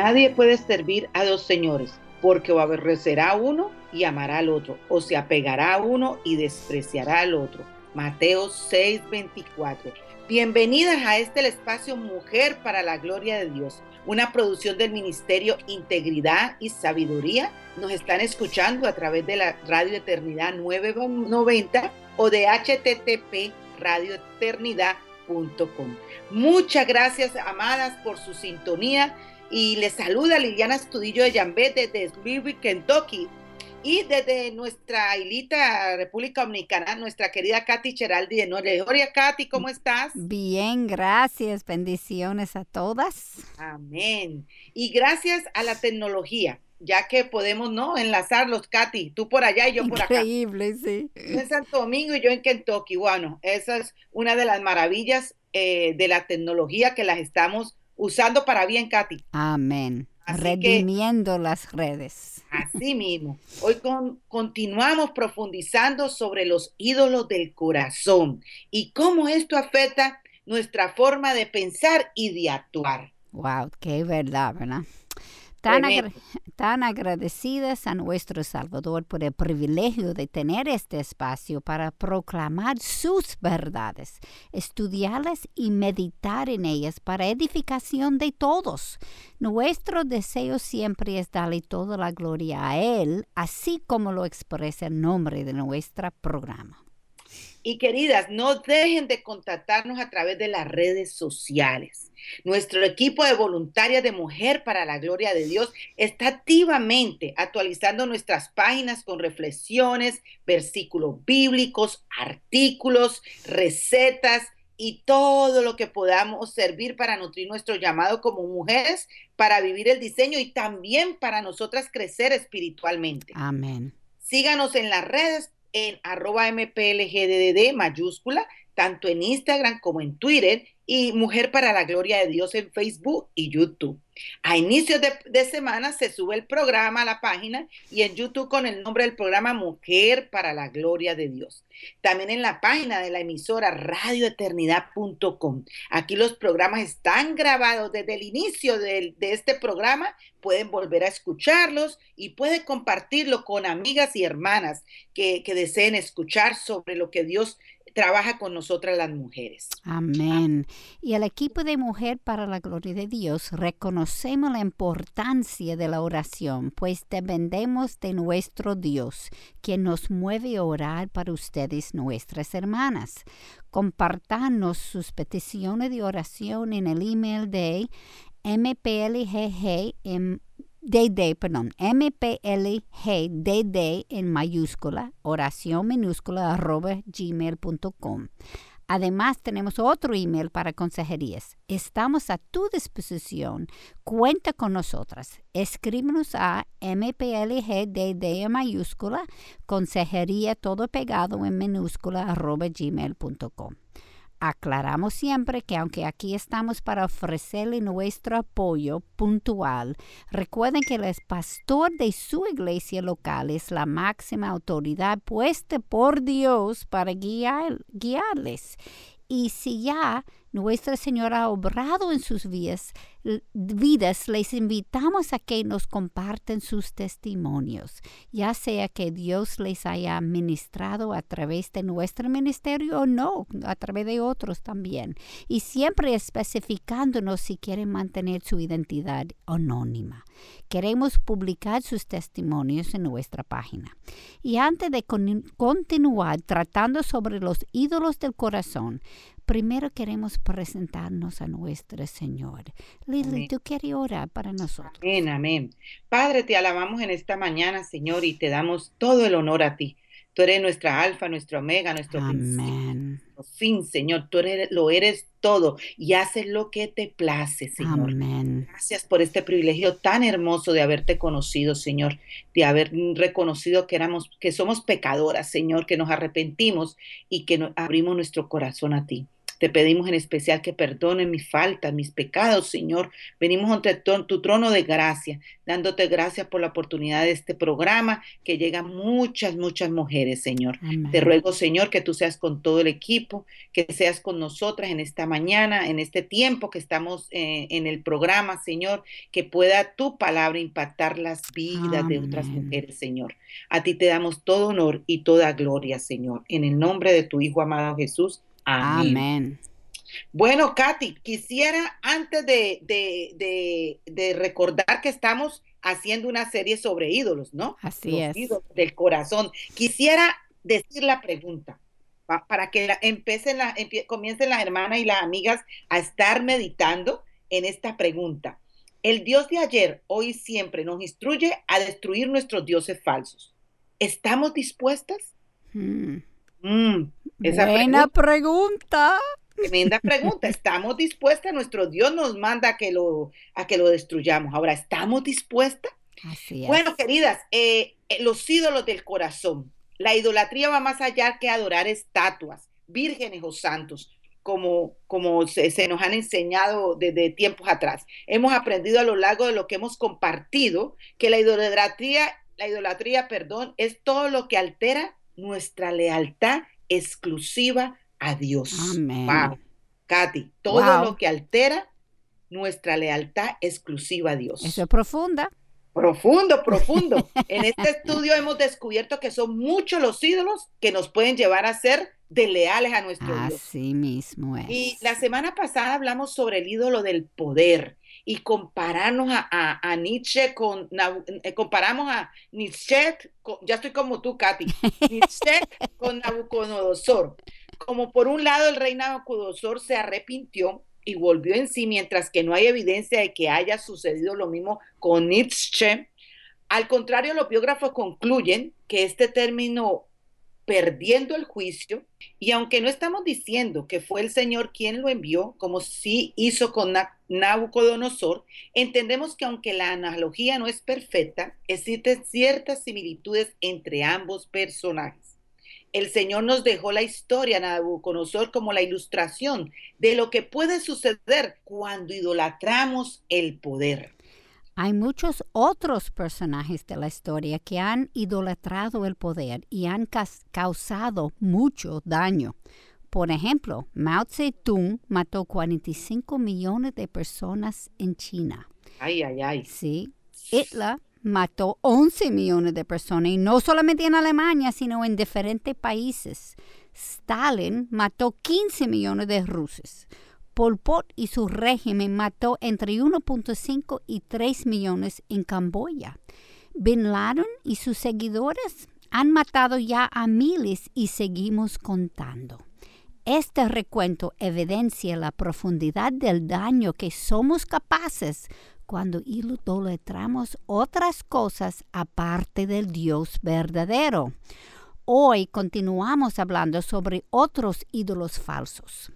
Nadie puede servir a dos señores, porque o aborrecerá uno y amará al otro, o se apegará a uno y despreciará al otro. Mateo 6:24. Bienvenidas a este espacio Mujer para la Gloria de Dios, una producción del Ministerio Integridad y Sabiduría. Nos están escuchando a través de la Radio Eternidad 990 o de http radioeternidad.com. Muchas gracias, amadas, por su sintonía y les saluda Liliana Estudillo de Yambé desde Louisville, Kentucky. Y desde nuestra hilita República Dominicana, nuestra querida Katy Cheraldi de Gloria, Katy, ¿cómo estás? Bien, gracias. Bendiciones a todas. Amén. Y gracias a la tecnología, ya que podemos, ¿no? Enlazarlos, Katy, tú por allá y yo por acá. Increíble, sí. En Santo Domingo y yo en Kentucky. Bueno, esa es una de las maravillas eh, de la tecnología que las estamos usando para bien, Katy. Amén. Redimiendo las redes. Así mismo. Hoy continuamos profundizando sobre los ídolos del corazón y cómo esto afecta nuestra forma de pensar y de actuar. Wow, qué verdad, ¿verdad? Tan, agradecidas a nuestro Salvador por el privilegio de tener este espacio para proclamar sus verdades, estudiarlas y meditar en ellas para edificación de todos. Nuestro deseo siempre es darle toda la gloria a Él, así como lo expresa el nombre de nuestro programa. Y queridas, no dejen de contactarnos a través de las redes sociales. Nuestro equipo de voluntarias de Mujer para la Gloria de Dios está activamente actualizando nuestras páginas con reflexiones, versículos bíblicos, artículos, recetas y todo lo que podamos servir para nutrir nuestro llamado como mujeres, para vivir el diseño y también para nosotras crecer espiritualmente. Amén. Síganos en las redes en arroba mplgdd mayúscula, tanto en Instagram como en Twitter y Mujer para la Gloria de Dios en Facebook y YouTube. A inicios de, semana se sube el programa a la página y en YouTube con el nombre del programa Mujer para la Gloria de Dios. También en la página de la emisora radioeternidad.com. Aquí los programas están grabados desde el inicio de, este programa. Pueden volver a escucharlos y pueden compartirlo con amigas y hermanas que, que deseen escuchar sobre lo que Dios trabaja con nosotras las mujeres. Amén. Y el equipo de Mujer para la Gloria de Dios reconocemos la importancia de la oración, pues dependemos de nuestro Dios, quien nos mueve a orar para ustedes, nuestras hermanas. Compartanos sus peticiones de oración en el email de mplgg DD, perdón, MPLGDD en mayúscula, oración minúscula, arroba gmail.com. Además, tenemos otro email para consejerías. Estamos a tu disposición. Cuenta con nosotras. Escríbenos a mplgdd en mayúscula, consejería todo pegado en minúscula, arroba gmail.com. Aclaramos siempre que aunque aquí estamos para ofrecerle nuestro apoyo puntual, recuerden que el pastor de su iglesia local es la máxima autoridad puesta por Dios para guiar, guiarles. Y si ya nuestra Señora ha obrado en sus vidas, vidas, les invitamos a que nos comparten sus testimonios, ya sea que Dios les haya ministrado a través de nuestro ministerio o no, a través de otros también. Y siempre especificándonos si quieren mantener su identidad anónima. Queremos publicar sus testimonios en nuestra página. Y antes de continuar tratando sobre los ídolos del corazón, primero queremos presentarnos a nuestro Señor. Lili, tú quieres orar para nosotros. Amén, amén. Padre, te alabamos en esta mañana, Señor, y te damos todo el honor a ti. Tú eres nuestra alfa, nuestra omega, nuestro Amén. fin, Señor. Tú eres, lo eres todo y haces lo que te place, Señor. Amén. Gracias por este privilegio tan hermoso de haberte conocido, Señor, de haber reconocido que éramos, que somos pecadoras, Señor, que nos arrepentimos y que abrimos nuestro corazón a ti. Te pedimos en especial que perdonen mis faltas, mis pecados, Señor. Venimos ante tu trono de gracia, dándote gracias por la oportunidad de este programa que llega a muchas, muchas mujeres, Señor. Te ruego, Señor, que tú seas con todo el equipo, que seas con nosotras en esta mañana, en este tiempo que estamos eh, en el programa, Señor, que pueda tu palabra impactar las vidas de otras mujeres, Señor. A ti te damos todo honor y toda gloria, Señor. En el nombre de tu Hijo amado Jesús. Amén. Bueno, Katy, quisiera antes de, recordar que estamos haciendo una serie sobre ídolos, ¿no? Así es. Ídolos del corazón. Quisiera decir la pregunta para que la, empiecen comiencen las hermanas y las amigas a estar meditando en esta pregunta. El Dios de ayer, hoy y siempre nos instruye a destruir nuestros dioses falsos. ¿Estamos dispuestas? Hmm. Mm, Buena pregunta. Tremenda pregunta. ¿Estamos dispuestas? Nuestro Dios nos manda a que lo, a que lo destruyamos. Ahora, ¿estamos dispuestas? Así es. Bueno, queridas, eh, eh, los ídolos del corazón. La idolatría va más allá que adorar estatuas, vírgenes o santos, como, como se, se, nos han enseñado desde tiempos atrás. Hemos aprendido a lo largo de lo que hemos compartido que la idolatría, la idolatría, perdón, es todo lo que altera nuestra lealtad exclusiva a Dios. Amén. Katy, todo lo que altera nuestra lealtad exclusiva a Dios. Eso es profunda. Profundo, profundo. en este estudio hemos descubierto que son muchos los ídolos que nos pueden llevar a ser desleales a nuestro Dios. Así mismo es. Y la semana pasada hablamos sobre el ídolo del poder y compararnos a, Nietzsche con, eh, comparamos a Nietzsche, ya estoy como tú, Katy, Nietzsche con Nabucodonosor. Como por un lado el rey Nabucodonosor se arrepintió y volvió en sí, mientras que no hay evidencia de que haya sucedido lo mismo con Nietzsche. Al contrario, los biógrafos concluyen que este término perdiendo el juicio, y aunque no estamos diciendo que fue el Señor quien lo envió, como sí hizo con Nabucodonosor, entendemos que aunque la analogía no es perfecta, existen ciertas similitudes entre ambos personajes. El Señor nos dejó la historia Nabucodonosor como la ilustración de lo que puede suceder cuando idolatramos el poder. Hay muchos otros personajes de la historia que han idolatrado el poder y han causado mucho daño. Por ejemplo, Mao Zedong mató 45 millones de personas en China. Ay, ay, ay. Sí. Hitler mató 11 millones de personas, y no solamente en Alemania, sino en diferentes países. Stalin mató 15 millones de rusos. Pol Pot y su régimen mató entre 1.5 y 3 millones en Camboya. Bin Laden y sus seguidores han matado ya a miles y seguimos contando. Este recuento evidencia la profundidad del daño que somos capaces cuando idolatramos otras cosas aparte del Dios verdadero. Hoy continuamos hablando sobre otros ídolos falsos.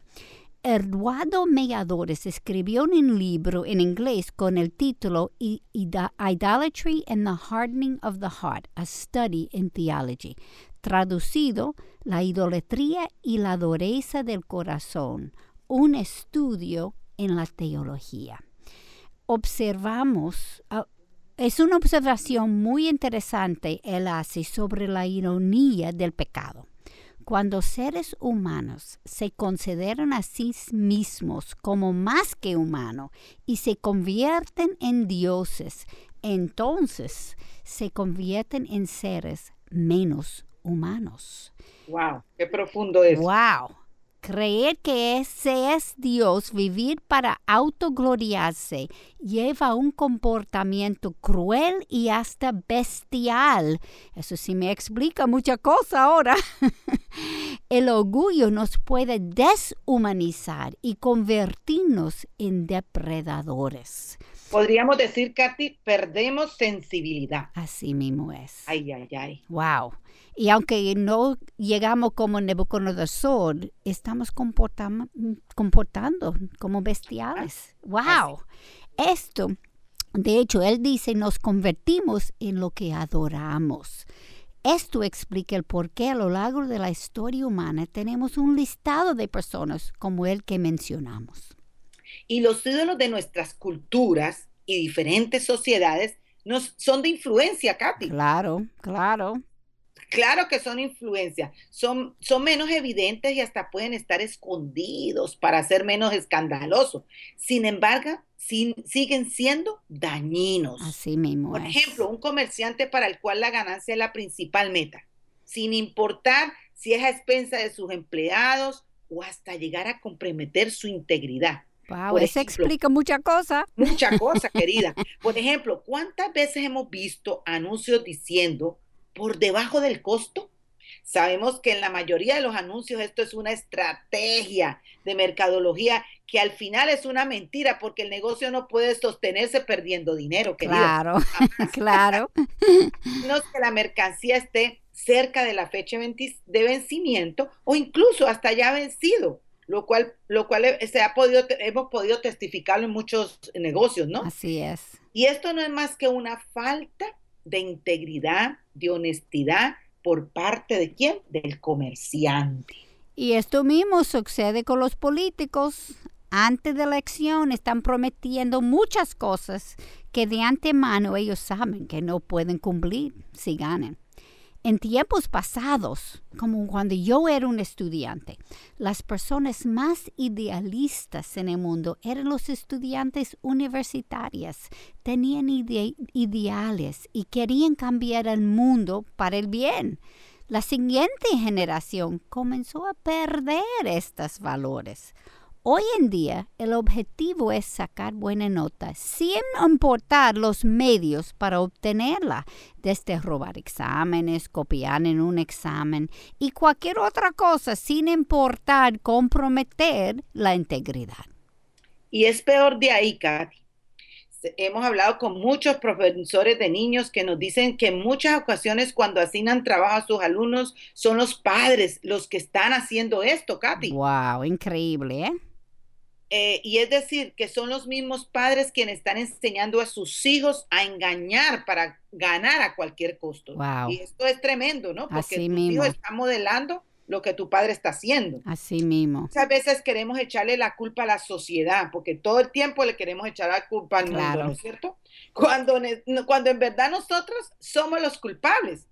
Eduardo Melladores escribió un libro en inglés con el título Idolatry and the Hardening of the Heart, a Study in Theology, traducido La idolatría y la dureza del corazón, un estudio en la teología. Observamos, ah, es una observación muy interesante él hace sobre la ironía del pecado. Cuando seres humanos se consideran a sí mismos como más que humanos y se convierten en dioses, entonces se convierten en seres menos humanos. Wow, qué profundo es. Wow. Creer que ese es Dios, vivir para autogloriarse, lleva un comportamiento cruel y hasta bestial. Eso sí me explica mucha cosa ahora. El orgullo nos puede deshumanizar y convertirnos en depredadores. Podríamos decir, Katy, perdemos sensibilidad. Así mismo es. Ay, ay, ay. Wow. Y aunque no llegamos como Nebuchadnezzar, estamos comportando, comportando como bestiales. ¡Wow! Esto, de hecho, él dice, nos convertimos en lo que adoramos. Esto explica el por qué a lo largo de la historia humana tenemos un listado de personas como el que mencionamos. Y los ídolos de nuestras culturas y diferentes sociedades nos, son de influencia, Katy. Claro, claro. Claro que son influencias, son, son menos evidentes y hasta pueden estar escondidos para ser menos escandalosos. Sin embargo, siguen siendo dañinos. Así mismo. Por ejemplo, un comerciante para el cual la ganancia es la principal meta, sin importar si es a expensa de sus empleados o hasta llegar a comprometer su integridad. Wow, eso explica mucha cosa. Mucha cosa, querida. Por ejemplo, ¿cuántas veces hemos visto anuncios diciendo por debajo del costo. Sabemos que en la mayoría de los anuncios esto es una estrategia de mercadología que al final es una mentira porque el negocio no puede sostenerse perdiendo dinero. Claro, claro. No es que la mercancía esté cerca de la fecha de vencimiento o incluso hasta ya vencido, lo cual, lo cual se ha podido, hemos podido testificarlo en muchos negocios, ¿no? Así es. Y esto no es más que una falta de integridad, de honestidad por parte de quién? Del comerciante. Y esto mismo sucede con los políticos. Antes de la elección están prometiendo muchas cosas que de antemano ellos saben que no pueden cumplir si ganan. En tiempos pasados, como cuando yo era un estudiante, las personas más idealistas en el mundo eran los estudiantes universitarios. Tenían ideales y querían cambiar el mundo para el bien. La siguiente generación comenzó a perder estos valores. Hoy en día el objetivo es sacar buena nota sin importar los medios para obtenerla, desde robar exámenes, copiar en un examen y cualquier otra cosa sin importar comprometer la integridad. Y es peor de ahí, Katy. Hemos hablado con muchos profesores de niños que nos dicen que en muchas ocasiones cuando asignan trabajo a sus alumnos son los padres los que están haciendo esto, Katy. Wow, increíble, ¿eh? Eh, y es decir, que son los mismos padres quienes están enseñando a sus hijos a engañar para ganar a cualquier costo. Y esto es tremendo, ¿no? Porque Así tu mismo. hijo está modelando lo que tu padre está haciendo. Así mismo. Muchas veces queremos echarle la culpa a la sociedad, porque todo el tiempo le queremos echar la culpa al mundo, ¿no es cierto? Cuando, cuando en verdad nosotros somos los culpables.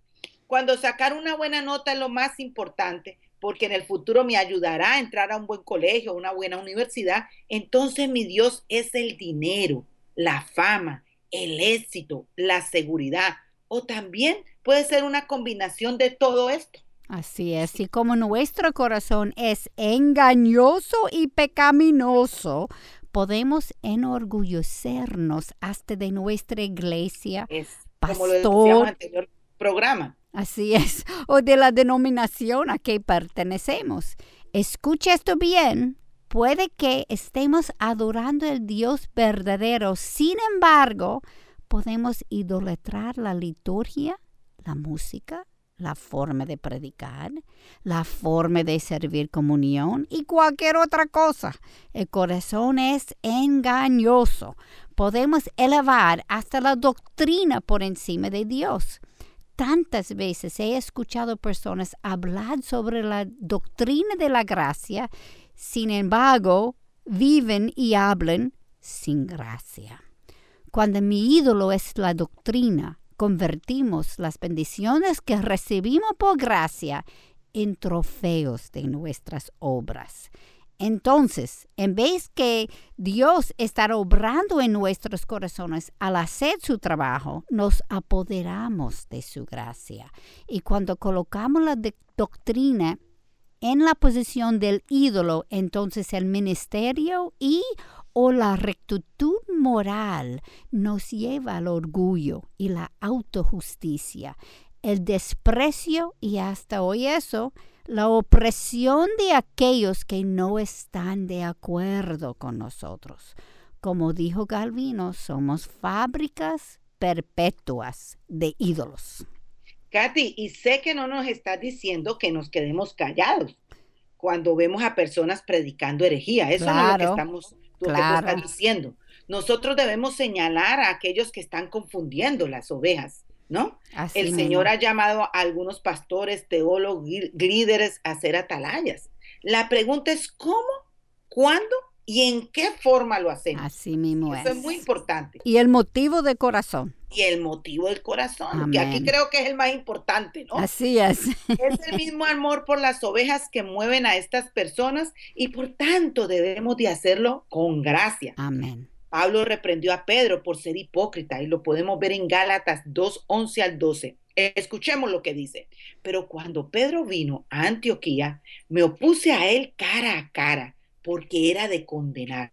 Cuando sacar una buena nota es lo más importante, porque en el futuro me ayudará a entrar a un buen colegio, a una buena universidad, entonces mi Dios es el dinero, la fama, el éxito, la seguridad, o también puede ser una combinación de todo esto. Así es, y como nuestro corazón es engañoso y pecaminoso, podemos enorgullecernos hasta de nuestra iglesia, es, pastor, como lo decíamos en el anterior programa. Así es, o de la denominación a que pertenecemos. Escucha esto bien. Puede que estemos adorando el Dios verdadero, sin embargo, podemos idolatrar la liturgia, la música, la forma de predicar, la forma de servir comunión y cualquier otra cosa. El corazón es engañoso. Podemos elevar hasta la doctrina por encima de Dios tantas veces he escuchado personas hablar sobre la doctrina de la gracia, sin embargo, viven y hablan sin gracia. Cuando mi ídolo es la doctrina, convertimos las bendiciones que recibimos por gracia en trofeos de nuestras obras. Entonces, en vez que Dios estar obrando en nuestros corazones al hacer su trabajo, nos apoderamos de su gracia. Y cuando colocamos la doctrina en la posición del ídolo, entonces el ministerio y o la rectitud moral nos lleva al orgullo y la autojusticia, el desprecio y hasta hoy eso, la opresión de aquellos que no están de acuerdo con nosotros. Como dijo Galvino, somos fábricas perpetuas de ídolos. Katy, y sé que no nos estás diciendo que nos quedemos callados cuando vemos a personas predicando herejía. Eso no es lo que estamos lo que diciendo. Nosotros debemos señalar a aquellos que están confundiendo las ovejas, ¿no? El Señor ha llamado a algunos pastores, teólogos, líderes a ser atalayas. La pregunta es cómo, cuándo y en qué forma lo hacemos. Así mismo Eso es. muy importante. Y el motivo de corazón. Y el motivo del corazón, que aquí creo que es el más importante, ¿no? Así es. Es el mismo amor por las ovejas que mueven a estas personas y por tanto debemos de hacerlo con gracia. Amén. Pablo reprendió a Pedro por ser hipócrita y lo podemos ver en Gálatas 2, 11 al 12. Escuchemos lo que dice. Pero cuando Pedro vino a Antioquía, me opuse a él cara a cara porque era de condenar.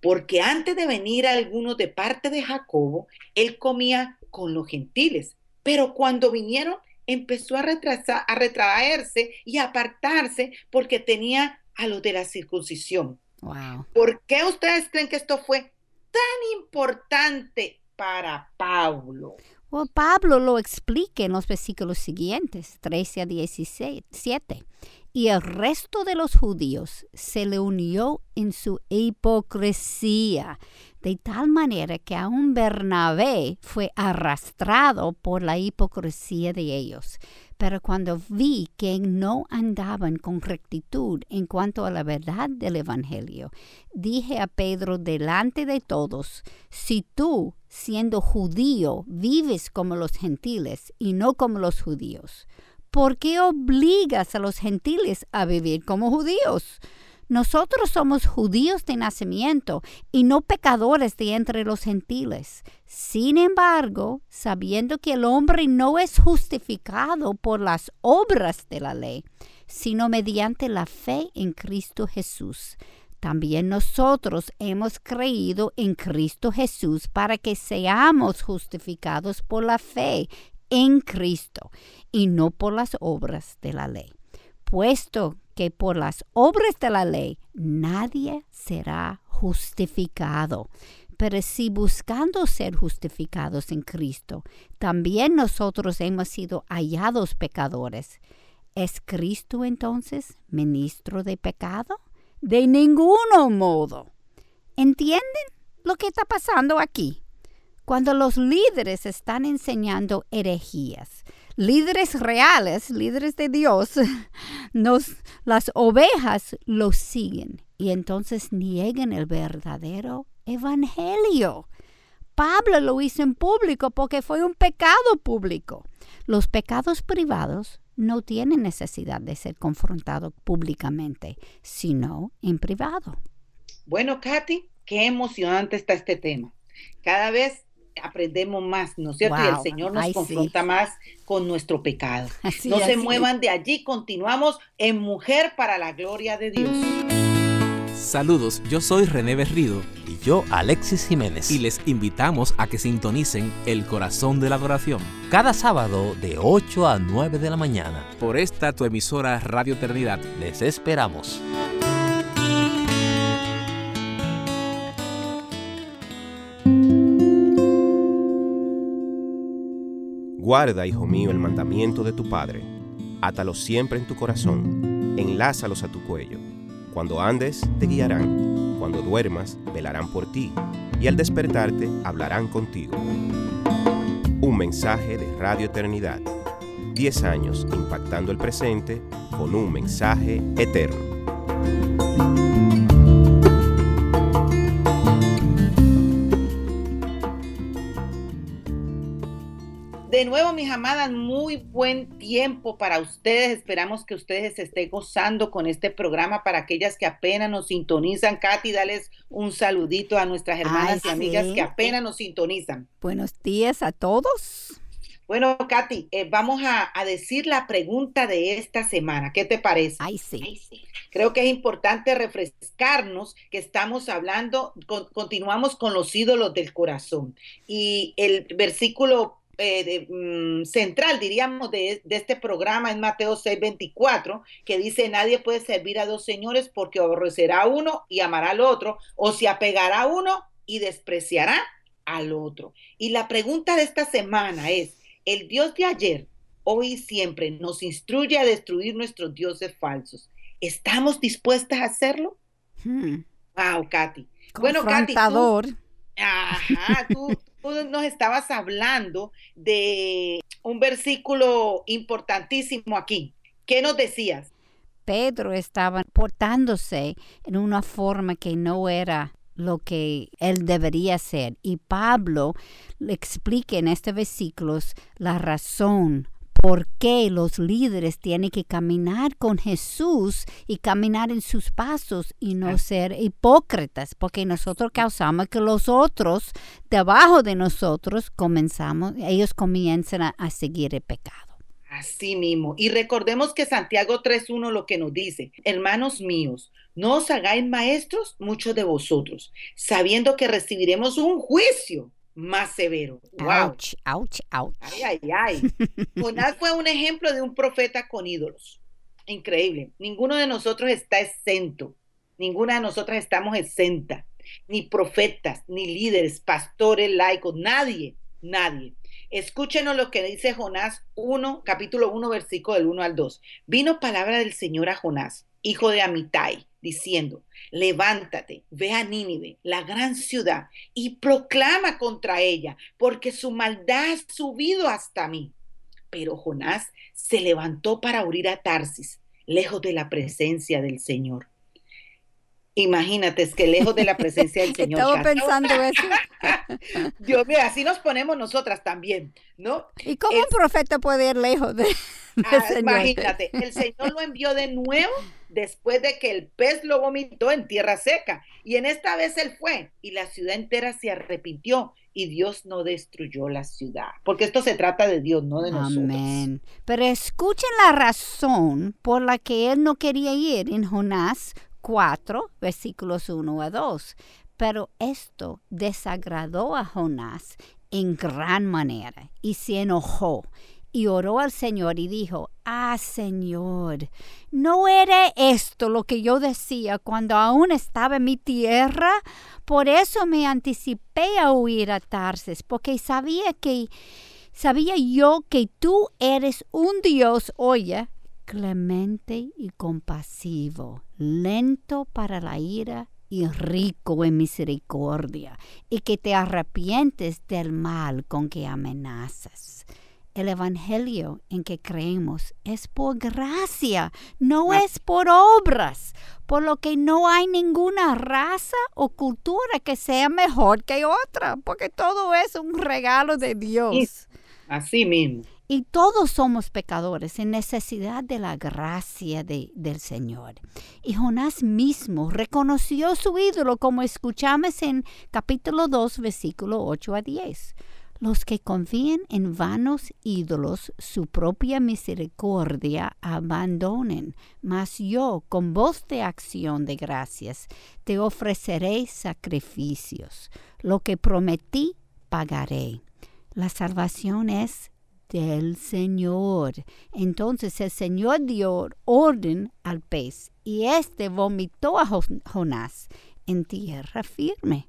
Porque antes de venir alguno de parte de Jacobo, él comía con los gentiles. Pero cuando vinieron, empezó a, retrasar, a retraerse y a apartarse porque tenía a los de la circuncisión. Wow. ¿Por qué ustedes creen que esto fue tan importante para Pablo? Pablo lo explica en los versículos siguientes, 13 a 17 y el resto de los judíos se le unió en su hipocresía, de tal manera que aún Bernabé fue arrastrado por la hipocresía de ellos. Pero cuando vi que no andaban con rectitud en cuanto a la verdad del Evangelio, dije a Pedro delante de todos, si tú, siendo judío, vives como los gentiles y no como los judíos, ¿por qué obligas a los gentiles a vivir como judíos? Nosotros somos judíos de nacimiento y no pecadores de entre los gentiles. Sin embargo, sabiendo que el hombre no es justificado por las obras de la ley, sino mediante la fe en Cristo Jesús. También nosotros hemos creído en Cristo Jesús para que seamos justificados por la fe en Cristo y no por las obras de la ley, puesto que por las obras de la ley nadie será justificado. Pero si buscando ser justificados en Cristo, también nosotros hemos sido hallados pecadores, ¿es Cristo entonces ministro de pecado? De ningún modo. ¿Entienden lo que está pasando aquí? Cuando los líderes están enseñando herejías, líderes reales, líderes de Dios, nos, las ovejas los siguen y entonces niegan el verdadero evangelio. Pablo lo hizo en público porque fue un pecado público. Los pecados privados no tienen necesidad de ser confrontados públicamente, sino en privado. Bueno, Katy, qué emocionante está este tema. Cada vez aprendemos más, ¿no es cierto? y el Señor nos confronta más con nuestro pecado. no se muevan de allí, continuamos en Mujer para la Gloria de Dios. Saludos, yo soy René Berrido. Y yo, Alexis Jiménez. Y les invitamos a que sintonicen El Corazón de la Adoración. Cada sábado de 8 a 9 de la mañana. Por esta tu emisora Radio Eternidad. Les esperamos. Guarda, hijo mío, el mandamiento de tu Padre. Átalos siempre en tu corazón. Enlázalos a tu cuello. Cuando andes, te guiarán. Cuando duermas, velarán por ti. Y al despertarte, hablarán contigo. Un mensaje de Radio Eternidad. Diez años impactando el presente con un mensaje eterno. Nuevo, mis amadas, muy buen tiempo para ustedes. Esperamos que ustedes se estén gozando con este programa para aquellas que apenas nos sintonizan. Katy, dales un saludito a nuestras hermanas y amigas que apenas nos sintonizan. Buenos días a todos. Bueno, Katy, eh, vamos a, decir la pregunta de esta semana. ¿Qué te parece? Ay, sí. Creo que es importante refrescarnos que estamos hablando, continuamos con los ídolos del corazón. Y el versículo eh, mm, central, diríamos, de, de, este programa es Mateo 6:24, que dice, nadie puede servir a dos señores porque aborrecerá a uno y amará al otro, o se apegará a uno y despreciará al otro. Y la pregunta de esta semana es, ¿el Dios de ayer, hoy y siempre nos instruye a destruir nuestros dioses falsos? ¿Estamos dispuestas a hacerlo? Hmm. Wow, Katy. Bueno, Katy, tú, ajá, tú, nos estabas hablando de un versículo importantísimo aquí. ¿Qué nos decías? Pedro estaba portándose en una forma que no era lo que él debería ser. Y Pablo le explica en este versículo la razón por qué los líderes tienen que caminar con Jesús y caminar en sus pasos y no ser hipócritas, porque nosotros causamos que los otros debajo de nosotros comenzamos, ellos comienzan a, a seguir el pecado. Así mismo. Y recordemos que Santiago 3.1 lo que nos dice, hermanos míos, no os hagáis maestros muchos de vosotros, sabiendo que recibiremos un juicio más severo. Wow. Ouch, ouch, ouch. Ay, ay, ay. Jonás fue un ejemplo de un profeta con ídolos. Increíble. Ninguno de nosotros está exento. Ninguna de nosotras estamos exenta. Ni profetas, ni líderes, pastores, laicos, nadie, nadie. Escúchenos lo que dice Jonás 1, capítulo 1, versículo del 1 al 2. Vino palabra del Señor a Jonás, hijo de Amitai, diciendo, levántate, ve a Nínive, la gran ciudad, y proclama contra ella, porque su maldad ha subido hasta mí. Pero Jonás se levantó para huir a Tarsis, lejos de la presencia del Señor. Imagínate, es que lejos de la presencia del Señor. Estaba pensando eso. Dios mío, así nos ponemos nosotras también, ¿no? ¿Y cómo un profeta puede ir lejos de, ah, Señor? Imagínate, el Señor lo envió de nuevo después de que el pez lo vomitó en tierra seca. Y en esta vez él fue y la ciudad entera se arrepintió y Dios no destruyó la ciudad. Porque esto se trata de Dios, no de nosotros. Amén. Pero escuchen la razón por la que él no quería ir en Jonás 4, versículos 1 a 2. Pero esto desagradó a Jonás en gran manera y se enojó y oró al Señor y dijo, Ah, Señor, ¿no era esto lo que yo decía cuando aún estaba en mi tierra? Por eso me anticipé a huir a Tarses, porque sabía que sabía yo que tú eres un Dios, oye, clemente y compasivo, lento para la ira y rico en misericordia, y que te arrepientes del mal con que amenazas. El Evangelio en que creemos es por gracia, no es por obras, por lo que no hay ninguna raza o cultura que sea mejor que otra, porque todo es un regalo de Dios. Así mismo. Y todos somos pecadores en necesidad de la gracia de, del Señor. Y Jonás mismo reconoció su ídolo, como escuchamos en capítulo 2, versículo 8 a 10. Los que confíen en vanos ídolos su propia misericordia abandonen, mas yo, con voz de acción de gracias, te ofreceré sacrificios. Lo que prometí, pagaré. La salvación es del Señor. Entonces el Señor dio orden al pez y éste vomitó a Jonás en tierra firme.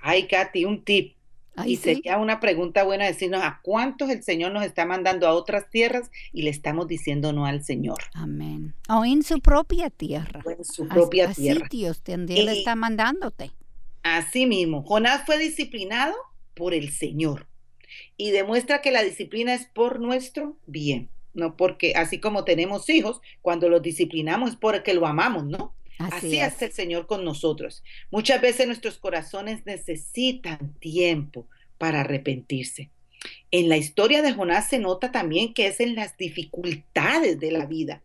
Ay, Katy, un tip. Y sería una pregunta buena decirnos a cuántos el Señor nos está mandando a otras tierras y le estamos diciendo no al Señor. Amén. O en su propia tierra. en su propia tierra. sitios donde Él está mandándote. Así mismo. Jonás fue disciplinado por el Señor y demuestra que la disciplina es por nuestro bien, no porque así como tenemos hijos, cuando los disciplinamos es porque lo amamos, ¿no? Así, es. el Señor con nosotros. Muchas veces nuestros corazones necesitan tiempo para arrepentirse. En la historia de Jonás se nota también que es en las dificultades de la vida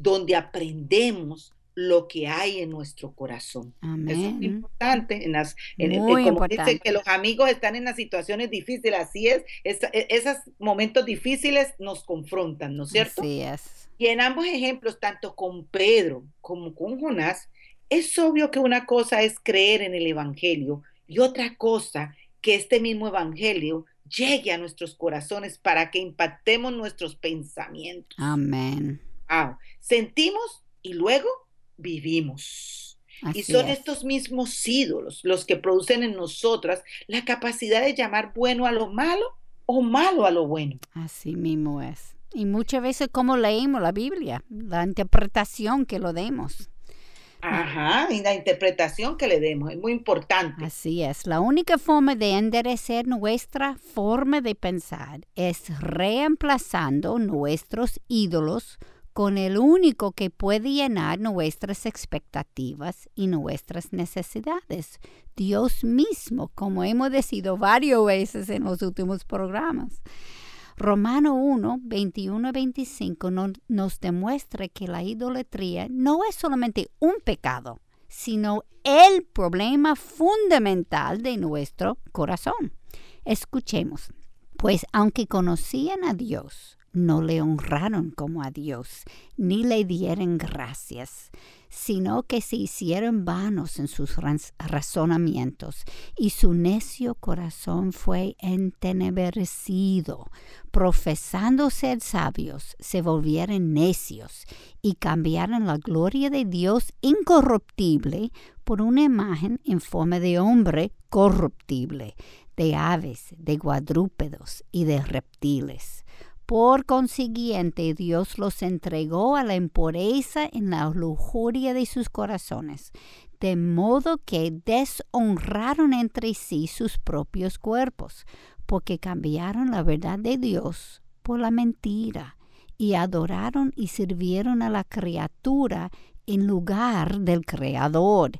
donde aprendemos lo que hay en nuestro corazón. Eso es importante. En las, como dice que los amigos están en las situaciones difíciles, así es, e, esos momentos difíciles nos confrontan, ¿no es cierto? Así es. Y en ambos ejemplos, tanto con Pedro como con Jonás, es obvio que una cosa es creer en el Evangelio y otra cosa que este mismo Evangelio llegue a nuestros corazones para que impactemos nuestros pensamientos. Amén. Wow. Sentimos y luego vivimos. Así y son es. estos mismos ídolos los que producen en nosotras la capacidad de llamar bueno a lo malo o malo a lo bueno. Así mismo es. Y muchas veces como leemos la Biblia, la interpretación que lo demos. Ajá, y la interpretación que le demos es muy importante. Así es. La única forma de enderecer nuestra forma de pensar es reemplazando nuestros ídolos con el único que puede llenar nuestras expectativas y nuestras necesidades, Dios mismo, como hemos decidido varias veces en los últimos programas. Romano 1, 21 y 25 no- nos demuestra que la idolatría no es solamente un pecado, sino el problema fundamental de nuestro corazón. Escuchemos, pues aunque conocían a Dios, no le honraron como a Dios, ni le dieron gracias, sino que se hicieron vanos en sus raz- razonamientos, y su necio corazón fue entenebrecido. Profesando ser sabios, se volvieron necios y cambiaron la gloria de Dios incorruptible por una imagen en forma de hombre corruptible, de aves, de cuadrúpedos y de reptiles. Por consiguiente, Dios los entregó a la impureza en la lujuria de sus corazones, de modo que deshonraron entre sí sus propios cuerpos, porque cambiaron la verdad de Dios por la mentira, y adoraron y sirvieron a la criatura en lugar del Creador,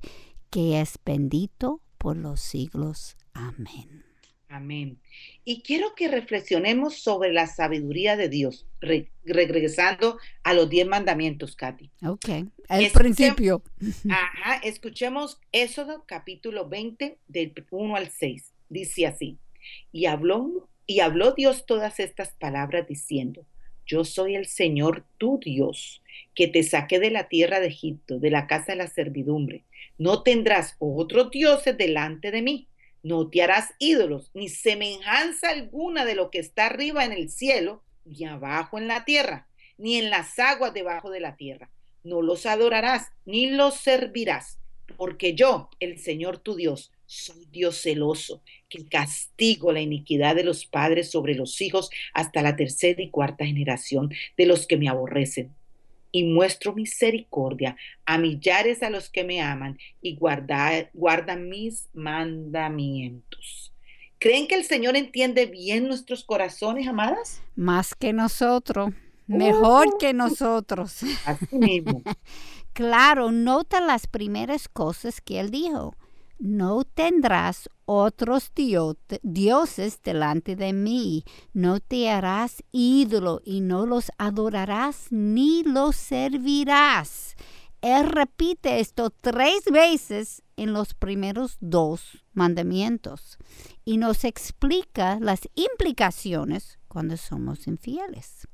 que es bendito por los siglos. Amén. Amén. Y quiero que reflexionemos sobre la sabiduría de Dios, re- regresando a los diez mandamientos, Katy. Ok, Escuche- principio. Ajá, escuchemos Éxodo capítulo 20 del 1 al 6. Dice así, y habló, y habló Dios todas estas palabras diciendo, yo soy el Señor tu Dios, que te saqué de la tierra de Egipto, de la casa de la servidumbre. No tendrás otros dioses delante de mí. No te harás ídolos, ni semejanza alguna de lo que está arriba en el cielo, ni abajo en la tierra, ni en las aguas debajo de la tierra. No los adorarás, ni los servirás, porque yo, el Señor tu Dios, soy Dios celoso, que castigo la iniquidad de los padres sobre los hijos hasta la tercera y cuarta generación de los que me aborrecen. Y muestro misericordia a millares a los que me aman y guarda, guardan mis mandamientos. ¿Creen que el Señor entiende bien nuestros corazones, amadas? Más que nosotros, mejor que nosotros. Así mismo. Claro, nota las primeras cosas que él dijo. No tendrás otros dio- dioses delante de mí, no te harás ídolo y no los adorarás ni los servirás. Él repite esto tres veces en los primeros dos mandamientos y nos explica las implicaciones cuando somos infieles.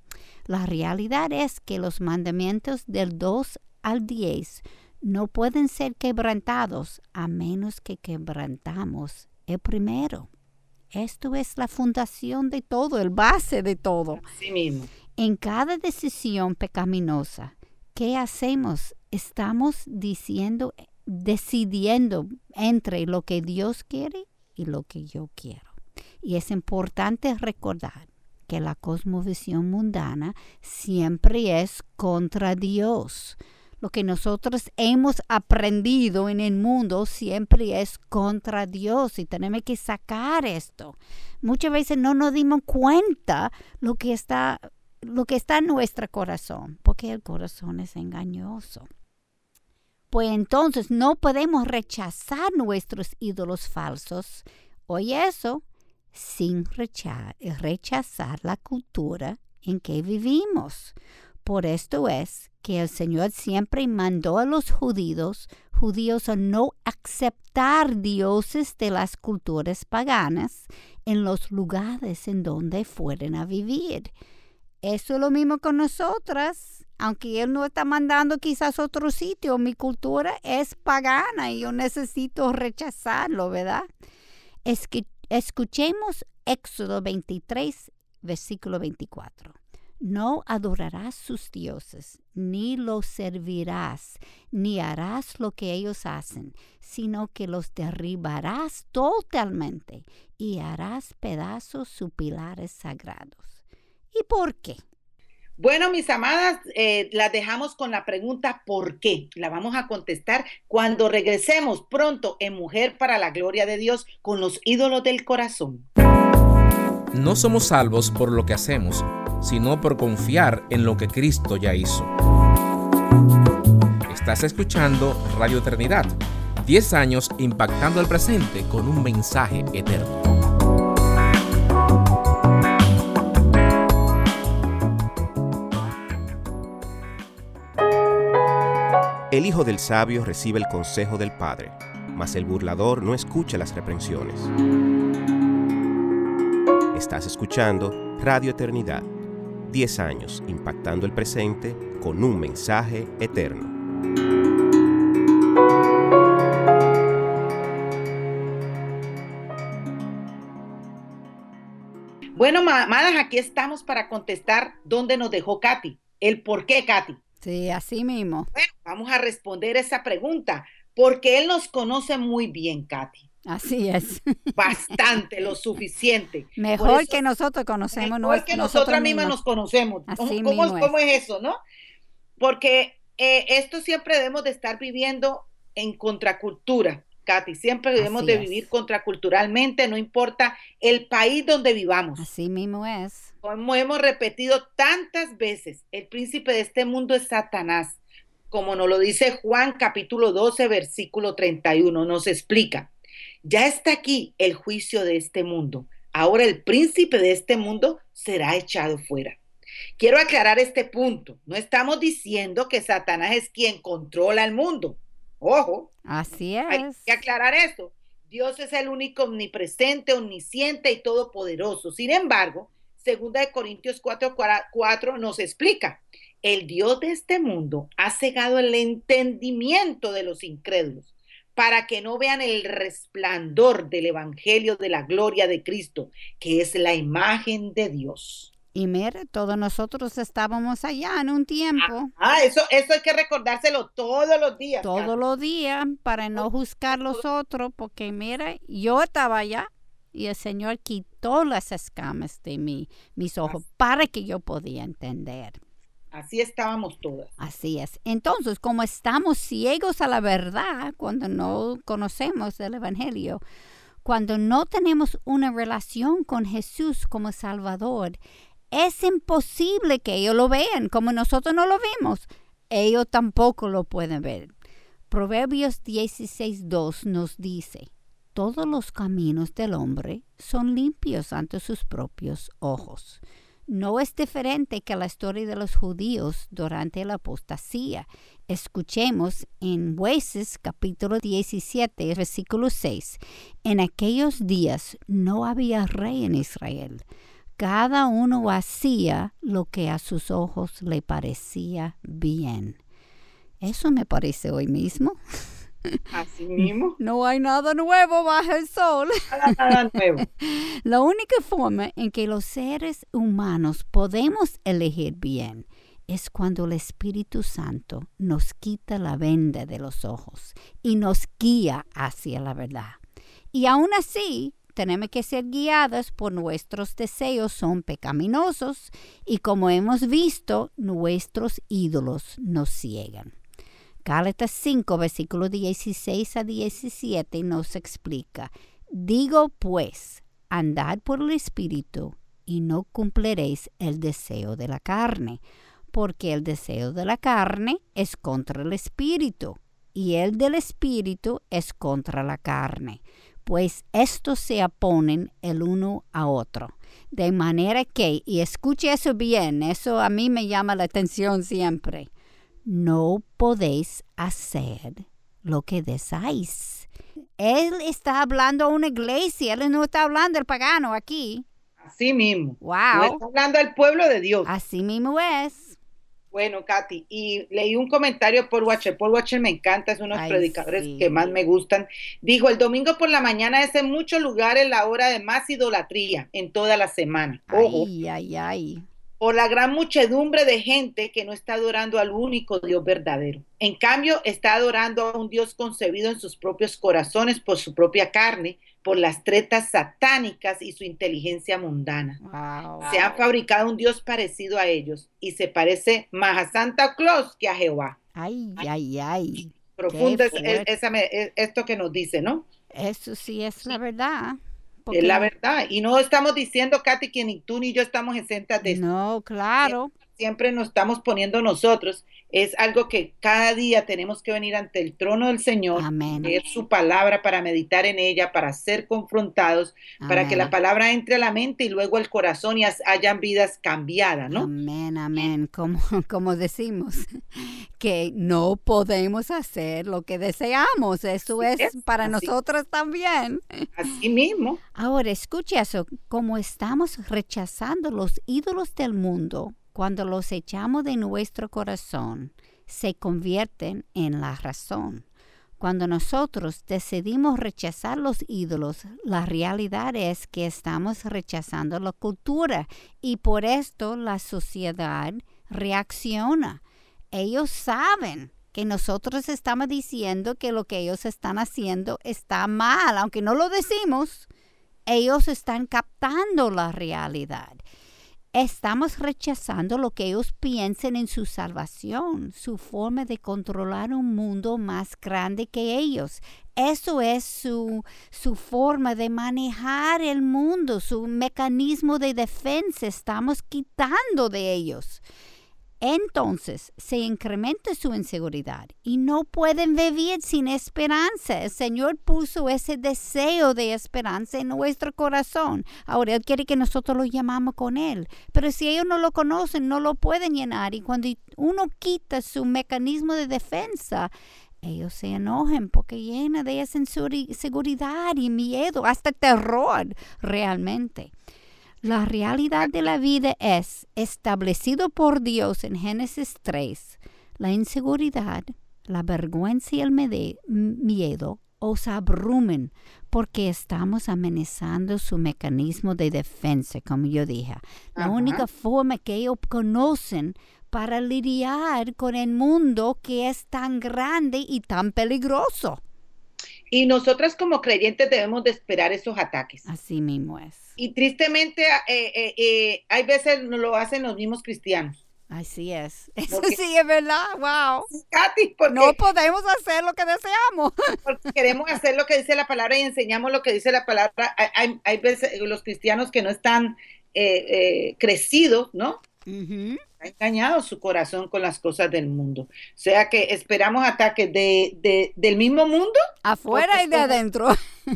La realidad es que los mandamientos del 2 al 10 no pueden ser quebrantados a menos que quebrantamos el primero. Esto es la fundación de todo, el base de todo. Así mismo. En cada decisión pecaminosa, ¿qué hacemos? Estamos diciendo, decidiendo entre lo que Dios quiere y lo que yo quiero. Y es importante recordar que la cosmovisión mundana siempre es contra Dios. Lo que nosotros hemos aprendido en el mundo siempre es contra Dios y tenemos que sacar esto. Muchas veces no nos dimos cuenta lo que está lo que está en nuestro corazón, porque el corazón es engañoso. Pues entonces no podemos rechazar nuestros ídolos falsos, oye eso, sin recha- rechazar la cultura en que vivimos. Por esto es que el Señor siempre mandó a los judíos, judíos a no aceptar dioses de las culturas paganas en los lugares en donde fueran a vivir. Eso es lo mismo con nosotras. Aunque Él no está mandando quizás otro sitio, mi cultura es pagana y yo necesito rechazarlo, ¿verdad? Es que escuchemos Éxodo 23, versículo 24. No adorarás sus dioses, ni los servirás, ni harás lo que ellos hacen, sino que los derribarás totalmente y harás pedazos sus pilares sagrados. ¿Y por qué? Bueno, mis amadas, eh, las dejamos con la pregunta ¿por qué? La vamos a contestar cuando regresemos pronto en Mujer para la Gloria de Dios con los ídolos del corazón. No somos salvos por lo que hacemos, sino por confiar en lo que Cristo ya hizo. Estás escuchando Radio Eternidad, 10 años impactando el presente con un mensaje eterno. El hijo del sabio recibe el consejo del padre, mas el burlador no escucha las reprensiones. Estás escuchando Radio Eternidad, 10 años impactando el presente con un mensaje eterno. Bueno, amadas, aquí estamos para contestar dónde nos dejó Katy. El por qué, Katy. Sí, así mismo. Bueno, vamos a responder esa pregunta, porque él nos conoce muy bien, Katy. Así es. Bastante, lo suficiente. Mejor eso, que nosotros conocemos. Mejor que nosotras mismas nos conocemos. Así ¿Cómo, mismo ¿cómo es. eso, no? Porque eh, esto siempre debemos de estar viviendo en contracultura, Katy. Siempre debemos Así de es. vivir contraculturalmente, no importa el país donde vivamos. Así mismo es. Como hemos repetido tantas veces, el príncipe de este mundo es Satanás. Como nos lo dice Juan capítulo 12, versículo 31, nos explica. Ya está aquí el juicio de este mundo. Ahora el príncipe de este mundo será echado fuera. Quiero aclarar este punto. No estamos diciendo que Satanás es quien controla el mundo. Ojo. Así es. Hay que aclarar eso. Dios es el único omnipresente, omnisciente y todopoderoso. Sin embargo, segunda de Corintios 4, 4 nos explica, el Dios de este mundo ha cegado el entendimiento de los incrédulos para que no vean el resplandor del Evangelio de la gloria de Cristo, que es la imagen de Dios. Y mire, todos nosotros estábamos allá en un tiempo. Ah, eso, eso hay que recordárselo todos los días. Todos Carlos. los días para no juzgar los otros, porque mire, yo estaba allá y el Señor quitó las escamas de mí, mis ojos, para que yo podía entender. Así estábamos todas. Así es. Entonces, como estamos ciegos a la verdad cuando no conocemos el Evangelio, cuando no tenemos una relación con Jesús como Salvador, es imposible que ellos lo vean como nosotros no lo vemos. Ellos tampoco lo pueden ver. Proverbios 16.2 nos dice, todos los caminos del hombre son limpios ante sus propios ojos no es diferente que la historia de los judíos durante la apostasía. Escuchemos en Jueces capítulo 17, versículo 6. En aquellos días no había rey en Israel. Cada uno hacía lo que a sus ojos le parecía bien. Eso me parece hoy mismo. Así mismo. No hay nada nuevo bajo el sol. Nada, nada nuevo. La única forma en que los seres humanos podemos elegir bien es cuando el Espíritu Santo nos quita la venda de los ojos y nos guía hacia la verdad. Y aún así, tenemos que ser guiadas por nuestros deseos son pecaminosos y como hemos visto, nuestros ídolos nos ciegan. Gálatas 5, versículos 16 a 17 nos explica, digo pues, andad por el Espíritu y no cumpliréis el deseo de la carne, porque el deseo de la carne es contra el Espíritu y el del Espíritu es contra la carne, pues estos se oponen el uno a otro. De manera que, y escuche eso bien, eso a mí me llama la atención siempre no podéis hacer lo que deseáis. Él está hablando a una iglesia, él no está hablando al pagano aquí. Así mismo. Wow. No está hablando al pueblo de Dios. Así mismo es. Bueno, Katy, y leí un comentario por Watcher. Paul Watcher me encanta, es uno de los predicadores que más me gustan. Dijo, el domingo por la mañana es en muchos lugares la hora de más idolatría en toda la semana. Ay, ay, ay. Por la gran muchedumbre de gente que no está adorando al único Dios verdadero. En cambio, está adorando a un Dios concebido en sus propios corazones por su propia carne, por las tretas satánicas y su inteligencia mundana. Se han fabricado un Dios parecido a ellos y se parece más a Santa Claus que a Jehová. Ay, ay, ay. Profundo es, esto que nos dice, ¿no? Eso sí es la verdad. Es la verdad. Y no estamos diciendo, Katy, que ni tú ni yo estamos exentas de eso. No, claro. Siempre nos estamos poniendo nosotros es algo que cada día tenemos que venir ante el trono del Señor, leer su palabra para meditar en ella, para ser confrontados, para que la palabra entre a la mente y luego al corazón y hayan vidas cambiadas, ¿no? Amén, amén. Como, como decimos, que no podemos hacer lo que deseamos. Eso es, para nosotros también. Así mismo. Ahora, escucha eso, como estamos rechazando los ídolos del mundo, cuando los echamos de nuestro corazón, se convierten en la razón. Cuando nosotros decidimos rechazar los ídolos, la realidad es que estamos rechazando la cultura y por esto la sociedad reacciona. Ellos saben que nosotros estamos diciendo que lo que ellos están haciendo está mal, aunque no lo decimos, ellos están captando la realidad Estamos rechazando lo que ellos piensen en su salvación, su forma de controlar un mundo más grande que ellos. Eso es su, su forma de manejar el mundo, su mecanismo de defensa. Estamos quitando de ellos entonces se incrementa su inseguridad y no pueden vivir sin esperanza. El Señor puso ese deseo de esperanza en nuestro corazón. Ahora Él quiere que nosotros lo llamamos con Él. Pero si ellos no lo conocen, no lo pueden llenar. Y cuando uno quita su mecanismo de defensa, ellos se enojan porque llena de esa inseguridad y miedo, hasta terror realmente. La realidad de la vida es establecido por Dios en Génesis 3. La inseguridad, la vergüenza y el miedo os abrumen porque estamos amenazando su mecanismo de defensa, como yo dije. La única forma que ellos conocen para lidiar con el mundo que es tan grande y tan peligroso. Y nosotras como creyentes debemos de esperar esos ataques. Así mismo es. Y tristemente eh, eh, eh, hay veces no lo hacen los mismos cristianos. Así es. Eso sí es verdad. Wow. Katy, no podemos hacer lo que deseamos. Porque queremos hacer lo que dice la palabra y enseñamos lo que dice la palabra. Hay, hay veces los cristianos que no están crecidos, ¿no? Ha engañado su corazón con las cosas del mundo. O sea que esperamos ataques de, del mismo mundo. Afuera y de adentro.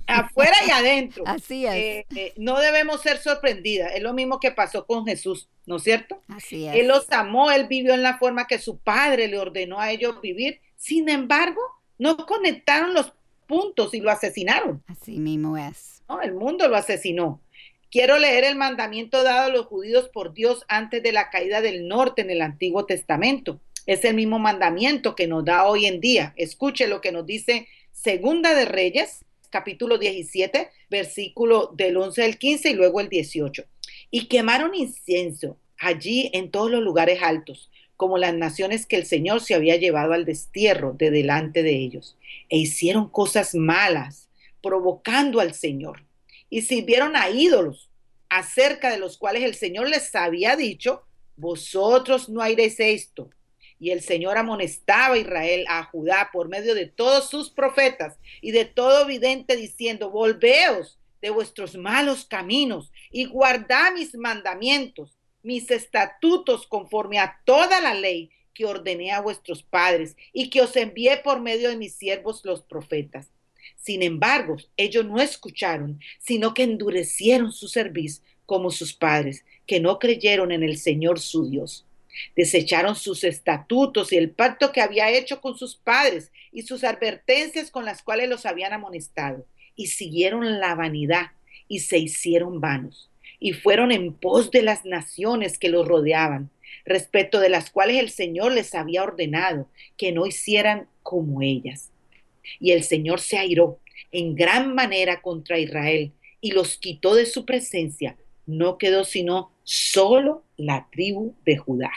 Afuera y adentro. Así es. Eh, eh, no debemos ser sorprendidas. Es lo mismo que pasó con Jesús, ¿no es cierto? Así es. Él los amó, él vivió en la forma que su padre le ordenó a ellos vivir. Sin embargo, no conectaron los puntos y lo asesinaron. Así mismo es. No, el mundo lo asesinó. Quiero leer el mandamiento dado a los judíos por Dios antes de la caída del norte en el Antiguo Testamento. Es el mismo mandamiento que nos da hoy en día. Escuche lo que nos dice Segunda de Reyes, capítulo 17, versículo del 11 al 15 y luego el 18. Y quemaron incienso allí en todos los lugares altos, como las naciones que el Señor se había llevado al destierro de delante de ellos. E hicieron cosas malas, provocando al Señor y sirvieron a ídolos, acerca de los cuales el Señor les había dicho, vosotros no haréis esto. Y el Señor amonestaba a Israel, a Judá, por medio de todos sus profetas y de todo vidente, diciendo, volveos de vuestros malos caminos y guardad mis mandamientos, mis estatutos conforme a toda la ley que ordené a vuestros padres y que os envié por medio de mis siervos los profetas sin embargo, ellos no escucharon, sino que endurecieron su cerviz como sus padres, que no creyeron en el Señor su Dios. Desecharon sus estatutos y el pacto que había hecho con sus padres y sus advertencias con las cuales los habían amonestado, y siguieron la vanidad y se hicieron vanos. y fueron en pos de las naciones que los rodeaban, respecto de las cuales el Señor les había ordenado que no hicieran como ellas. Y el Señor se airó en gran manera contra Israel y los quitó de su presencia. No quedó sino solo la tribu de Judá.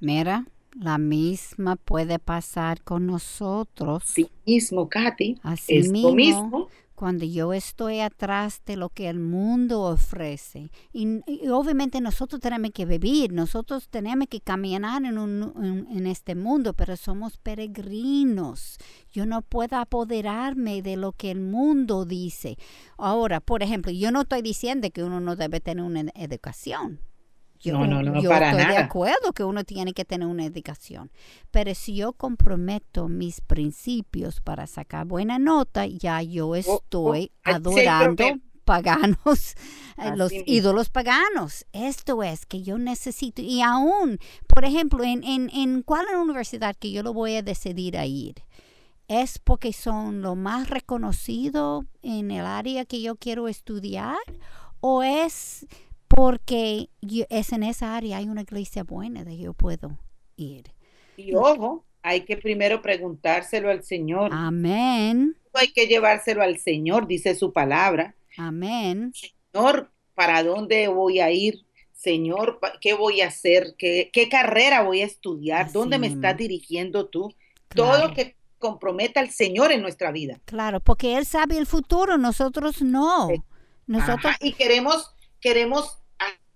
Mira, la misma puede pasar con nosotros. Sí mismo, Katy. Así es mismo, lo mismo. Cuando yo estoy atrás de lo que el mundo ofrece. Y, obviamente nosotros tenemos que vivir, nosotros tenemos que caminar en, un, en este mundo, pero somos peregrinos. Yo no puedo apoderarme de lo que el mundo dice. Ahora, por ejemplo, yo no estoy diciendo que uno no debe tener una educación. Yo, No, no, no, yo para estoy de acuerdo que uno tiene que tener una educación, pero si yo comprometo mis principios para sacar buena nota, ya yo oh, estoy adorando paganos, los mismo. ídolos paganos. Esto es que yo necesito, y aún, por ejemplo, en, en, en cuál universidad que yo lo voy a decidir a ir, es porque son lo más reconocido en el área que yo quiero estudiar o es porque yo- es en esa área hay una iglesia buena de yo puedo ir. Y ojo, hay que primero preguntárselo al Señor. Amén, Hay que llevárselo al Señor, dice su palabra. amén. Señor, ¿para dónde voy a ir? Señor, ¿qué voy a hacer? ¿Qué, qué carrera voy a estudiar? Así ¿Dónde me estás dirigiendo tú? Claro, Todo que comprometa al Señor en nuestra vida. claro, porque Él sabe el futuro, nosotros no. Nosotros, Ajá, y queremos, queremos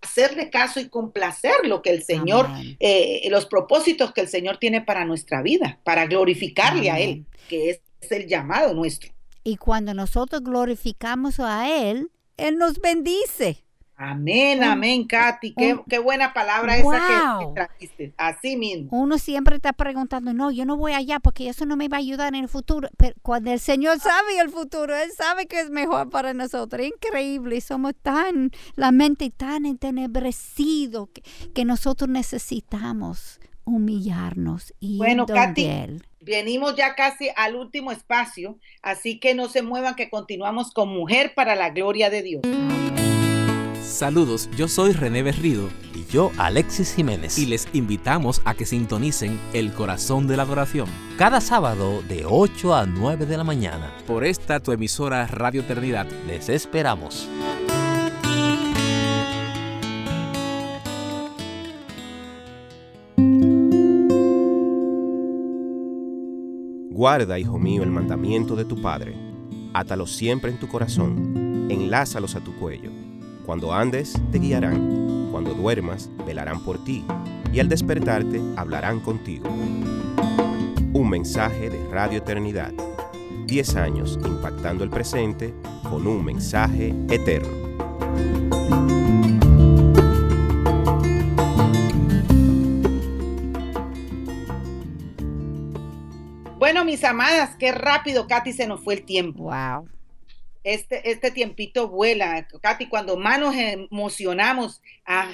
hacerle caso y complacer lo que el Señor, eh, los propósitos que el Señor tiene para nuestra vida, para glorificarle a Él, que es, es el llamado nuestro. Y cuando nosotros glorificamos a Él, Él nos bendice. Amén, amén, Katy. Qué, un- qué buena palabra esa que- trajiste. Así mismo. Uno siempre está preguntando, no, yo no voy allá porque eso no me va a ayudar en el futuro. Pero cuando el Señor sabe el futuro, Él sabe que es mejor para nosotros. Increíble, y somos tan, la mente tan entenebrecido que, que nosotros necesitamos humillarnos y Bueno, Katy, Él. Venimos ya casi al último espacio, así que no se muevan que continuamos con Mujer para la Gloria de Dios. Saludos, yo soy René Berrido Y yo, Alexis Jiménez. y les invitamos a que sintonicen El Corazón de la Adoración cada sábado de 8 a 9 de la mañana. por esta tu emisora Radio Eternidad. Les esperamos. Guarda, hijo mío, el mandamiento de tu Padre. Átalo siempre en tu corazón. Enlázalos a tu cuello. Cuando andes, te guiarán. Cuando duermas, velarán por ti. Y al despertarte, hablarán contigo. Un mensaje de Radio Eternidad. Diez años impactando el presente con un mensaje eterno. Bueno, mis amadas, qué rápido, Katy, se nos fue el tiempo. Wow. Este, este tiempito vuela. Katy, cuando más nos emocionamos a,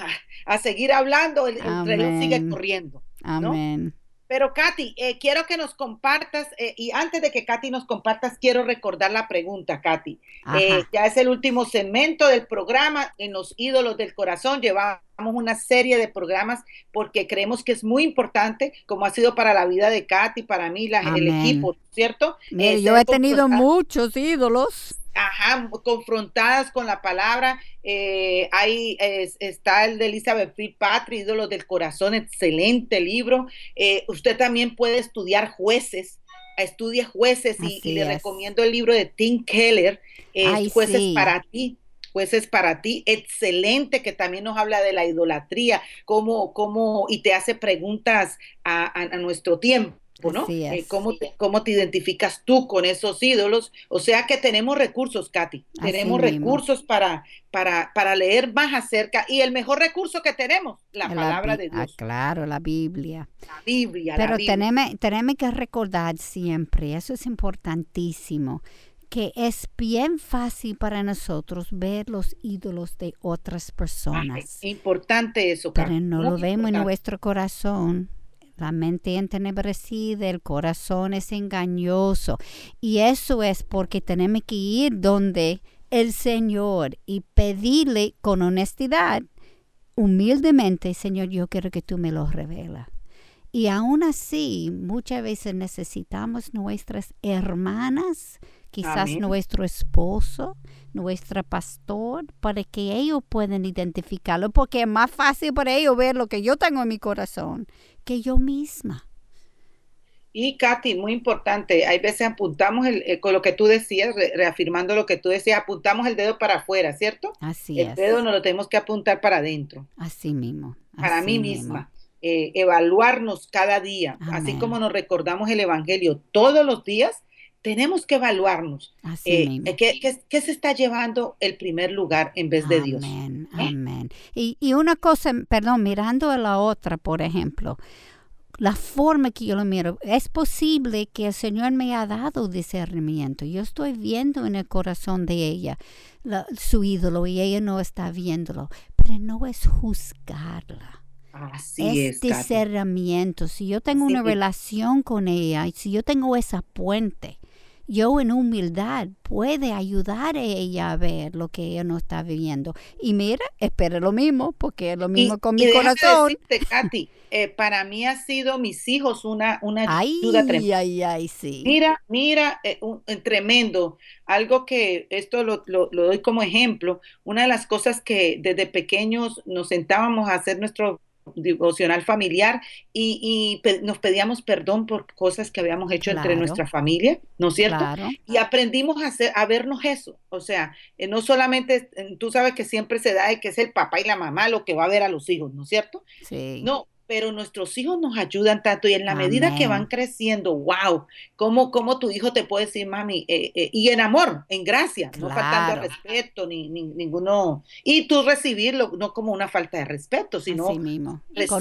a seguir hablando, el, el reloj sigue corriendo. Amén. Pero Katy, eh, quiero que nos compartas, eh, y antes de que Katy nos compartas, quiero recordar la pregunta, Katy. Eh, ya es el último segmento del programa en los ídolos del corazón. Llevamos una serie de programas porque creemos que es muy importante, como ha sido para la vida de Katy, para mí, la- el equipo, ¿cierto? Mire, yo he tenido muchos ídolos. Ajá, confrontadas con la palabra. Eh, ahí es- está el de Elizabeth Fitzpatrick, Ídolos del Corazón, excelente libro. Eh, usted también puede estudiar jueces, estudia jueces y, le recomiendo el libro de Tim Keller, eh, Ay, Jueces sí. para ti. Jueces para ti, excelente, que también nos habla de la idolatría, cómo, cómo, y te hace preguntas a, a- a nuestro tiempo. ¿No? Así Eh. ¿cómo, te, ¿Cómo te identificas tú con esos ídolos? O sea que tenemos recursos, Katy. Así Tenemos mismo. recursos para, para, para leer más acerca. Y el mejor recurso que tenemos, la La palabra de ah, Dios, claro, la Biblia. la Biblia. la Pero Biblia. tenemos, tenemos que recordar siempre, eso es importantísimo, que es bien fácil para nosotros ver los ídolos de otras Ah, personas. es importante eso, pero no muy lo vemos en nuestro corazón. La mente entenebrecida, el corazón es engañoso. Y eso es porque tenemos que ir donde el Señor y pedirle con honestidad, humildemente, Señor, yo quiero que tú me lo revelas. Y aún así, muchas veces necesitamos nuestras hermanas, quizás Amén. nuestro esposo, nuestra pastor, para que ellos puedan identificarlo, porque es más fácil para ellos ver lo que yo tengo en mi corazón que yo misma. Y Katy, muy importante, hay veces apuntamos el, eh, con lo que tú decías, re- reafirmando lo que tú decías, apuntamos el dedo para afuera, ¿cierto? Así el es. dedo nos lo tenemos que apuntar para adentro, Así mismo. para mí mismo. misma. Eh, evaluarnos cada día, así como nos recordamos el Evangelio todos los días, tenemos que evaluarnos. Así Eh, eh, ¿qué, qué, qué se está llevando el primer lugar en vez de Dios? Amén, ¿Eh? amén. Y, y una cosa, perdón, mirando a la otra, por ejemplo, la forma que yo lo miro, es posible que el Señor me ha dado discernimiento. Yo estoy viendo en el corazón de ella la- su ídolo y ella no está viéndolo, pero no es juzgarla. Así es es, discernimiento. Si yo tengo una relación con ella y si yo tengo esa puente, yo en humildad puede ayudar a ella a ver lo que ella no está viviendo. Y mira, espera lo mismo, porque es lo mismo Y- con y mi corazón. decirte, Katy, eh, para mí ha sido mis hijos una, una Ay, ayuda tremenda. ay, ay, sí. Mira, mira, eh, un- eh, tremendo. Algo que esto lo, lo- lo doy como ejemplo. Una de las cosas que desde pequeños nos sentábamos a hacer nuestro devocional familiar y, y pe- nos pedíamos perdón por cosas que habíamos hecho entre nuestra familia, ¿no es cierto? Claro, Y aprendimos a, hacer, a vernos eso. O sea, eh, no solamente, eh, tú sabes que siempre se da de que es el papá y la mamá lo que va a ver a los hijos, ¿no es cierto? sí. No, pero nuestros hijos nos ayudan tanto y en la medida que van creciendo, wow, cómo, cómo tu hijo te puede decir, mami, eh, eh, y en amor, en gracia, no faltando al respeto, ni, ni- ninguno, y tú recibirlo no como una falta de respeto, sino mismo. Con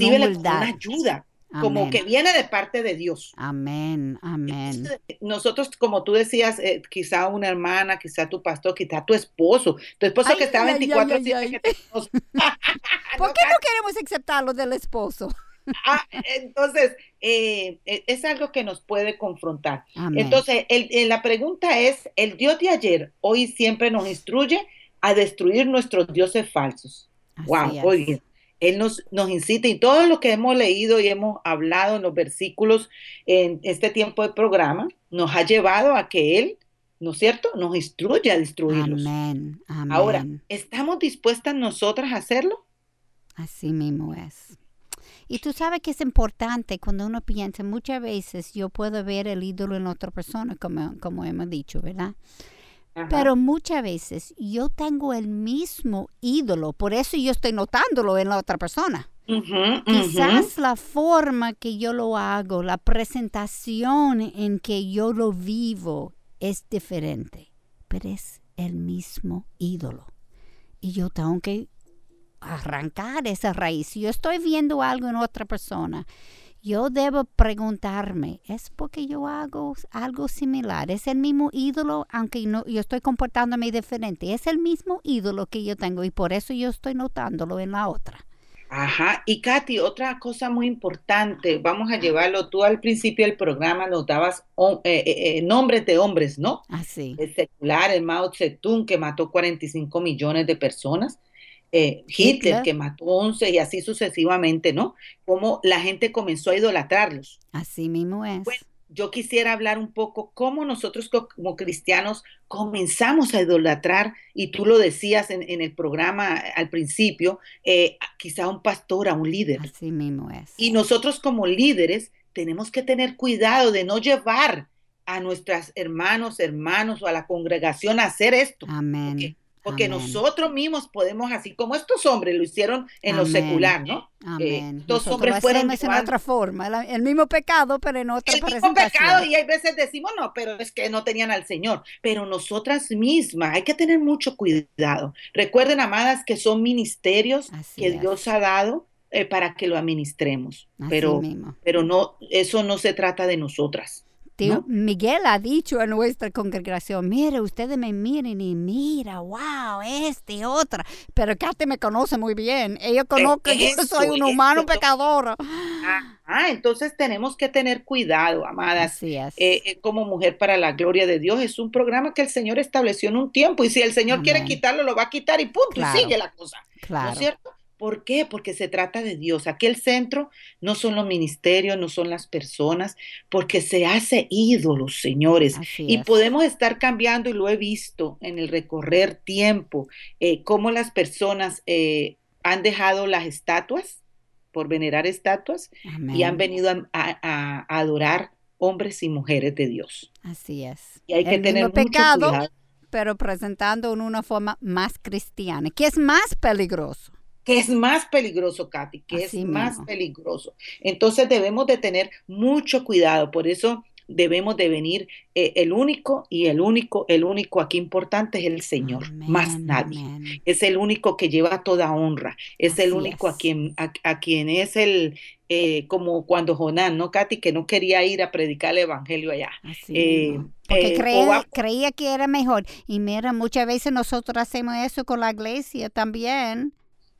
una ayuda, como Amén. que viene de parte de Dios. Amén, amén. Entonces, nosotros, como tú decías, eh, quizá una hermana, quizá tu pastor, quizá tu esposo, tu esposo Ay, que está ay, ay, 24 ay, ay. que te. ¿Por qué no queremos aceptar lo del esposo? Ah, entonces, eh, eh, es algo que nos puede confrontar. Amén. Entonces, el- el- la pregunta es, ¿el Dios de ayer, hoy siempre nos instruye a destruir nuestros dioses falsos? Así Wow, es. oye, Él nos, nos incita y todo lo que hemos leído y hemos hablado en los versículos en este tiempo de programa nos ha llevado a que Él, ¿no es cierto?, nos instruye a destruirlos. Amén, amén. Ahora, ¿estamos dispuestas nosotras a hacerlo? Así mismo es. Y tú sabes que es importante cuando uno piensa, muchas veces yo puedo ver el ídolo en otra persona, como, como hemos dicho, ¿verdad? Ajá. Pero muchas veces yo tengo el mismo ídolo, por eso yo estoy notándolo en la otra persona. Ujú, ujú. Quizás la forma que yo lo hago, la presentación en que yo lo vivo es diferente, pero es el mismo ídolo. Y yo tengo que arrancar esa raíz. Si yo estoy viendo algo en otra persona, yo debo preguntarme, ¿es porque yo hago algo similar? ¿Es el mismo ídolo, aunque no, yo estoy comportándome diferente? ¿Es el mismo ídolo que yo tengo y por eso yo estoy notándolo en la otra? Ajá, y Katy, otra cosa muy importante, vamos a llevarlo, tú al principio del programa oh, eh, eh, eh, nombres de hombres, ¿no? Así. El secular, el Mao Zedong, que mató 45 millones de personas, eh, Hitler, Hitler. que mató 11 y así sucesivamente, ¿no? Cómo la gente comenzó a idolatrarlos. Así mismo es. Bueno, yo quisiera hablar un poco cómo nosotros co- como cristianos comenzamos a idolatrar, y tú lo decías en, en el programa al principio, eh, quizá a un pastor, a un líder. Así mismo es. Y nosotros como líderes tenemos que tener cuidado de no llevar a nuestros hermanos, hermanos o a la congregación a hacer esto. Amén. Porque, porque Amén. nosotros mismos podemos, así como estos hombres lo hicieron en lo Amén. secular, ¿no? Amén. estos Nosotros hombres lo fueron en otra forma, la- el mismo pecado, pero en otra el mismo pecado y hay veces decimos no, pero es que no tenían al Señor. Pero nosotras mismas hay que tener mucho cuidado. Recuerden, amadas, que son ministerios Así que es. Dios ha dado eh, para que lo administremos. Así Pero, mismo. pero no, eso no se trata de nosotras. Tío, ¿no? Miguel ha dicho a nuestra congregación, mire, ustedes me miren y mira, wow, este, otra. Pero Katy me conoce muy bien. Ella conoce que yo soy un humano pecador. Ah, Ah, entonces tenemos que tener cuidado, amadas. Así es. Eh, eh, como mujer para la gloria de Dios. Es un programa que el Señor estableció en un tiempo y si el Señor quiere quitarlo, lo va a quitar y punto, Claro. y sigue la cosa. ¿No claro. es cierto? ¿Por qué? Porque se trata de Dios. Aquí el centro no son los ministerios, no son las personas, porque se hace ídolos, señores. Así Y es. podemos estar cambiando, y lo he visto en el recorrer tiempo, eh, cómo las personas eh, han dejado las estatuas por venerar estatuas y han Amén. venido a, a- a adorar hombres y mujeres de Dios. Así es. Y hay que El tener mismo mucho pecado, cuidado. pero presentando en una forma más cristiana, que es más peligroso. Que es más peligroso, Katy, que Así es más peligroso. Entonces debemos de tener mucho cuidado, por eso debemos de venir eh, el único y el único, el único aquí importante es el Señor, más nadie. amén. Es el único que lleva toda honra, es el único a quien, a, a quien es el, eh, como cuando Jonás, ¿no, Katy? Que no quería ir a predicar el evangelio allá. Así Eh. Porque eh, creía, creía que era mejor. Y mira, muchas veces nosotros hacemos eso con la iglesia también.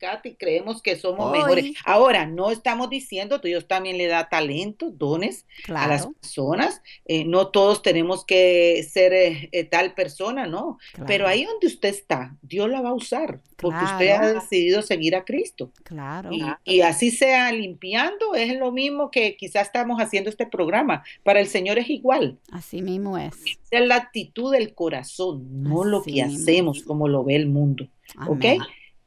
Katy, creemos que somos Hoy. mejores. Ahora, no estamos diciendo, Dios también le da talentos, dones a las Claro, personas. eh, no todos tenemos que ser eh, eh, tal persona, ¿no? Pero claro, ahí donde usted está, Dios la va a usar, porque usted ha Claro. decidido seguir a Cristo. claro. Y, y así sea limpiando, es lo mismo que quizás estamos haciendo este programa. Para el Señor es igual. Así mismo es. Esa es la actitud del corazón, no lo Así que mismo. hacemos como lo ve el mundo. ¿ok?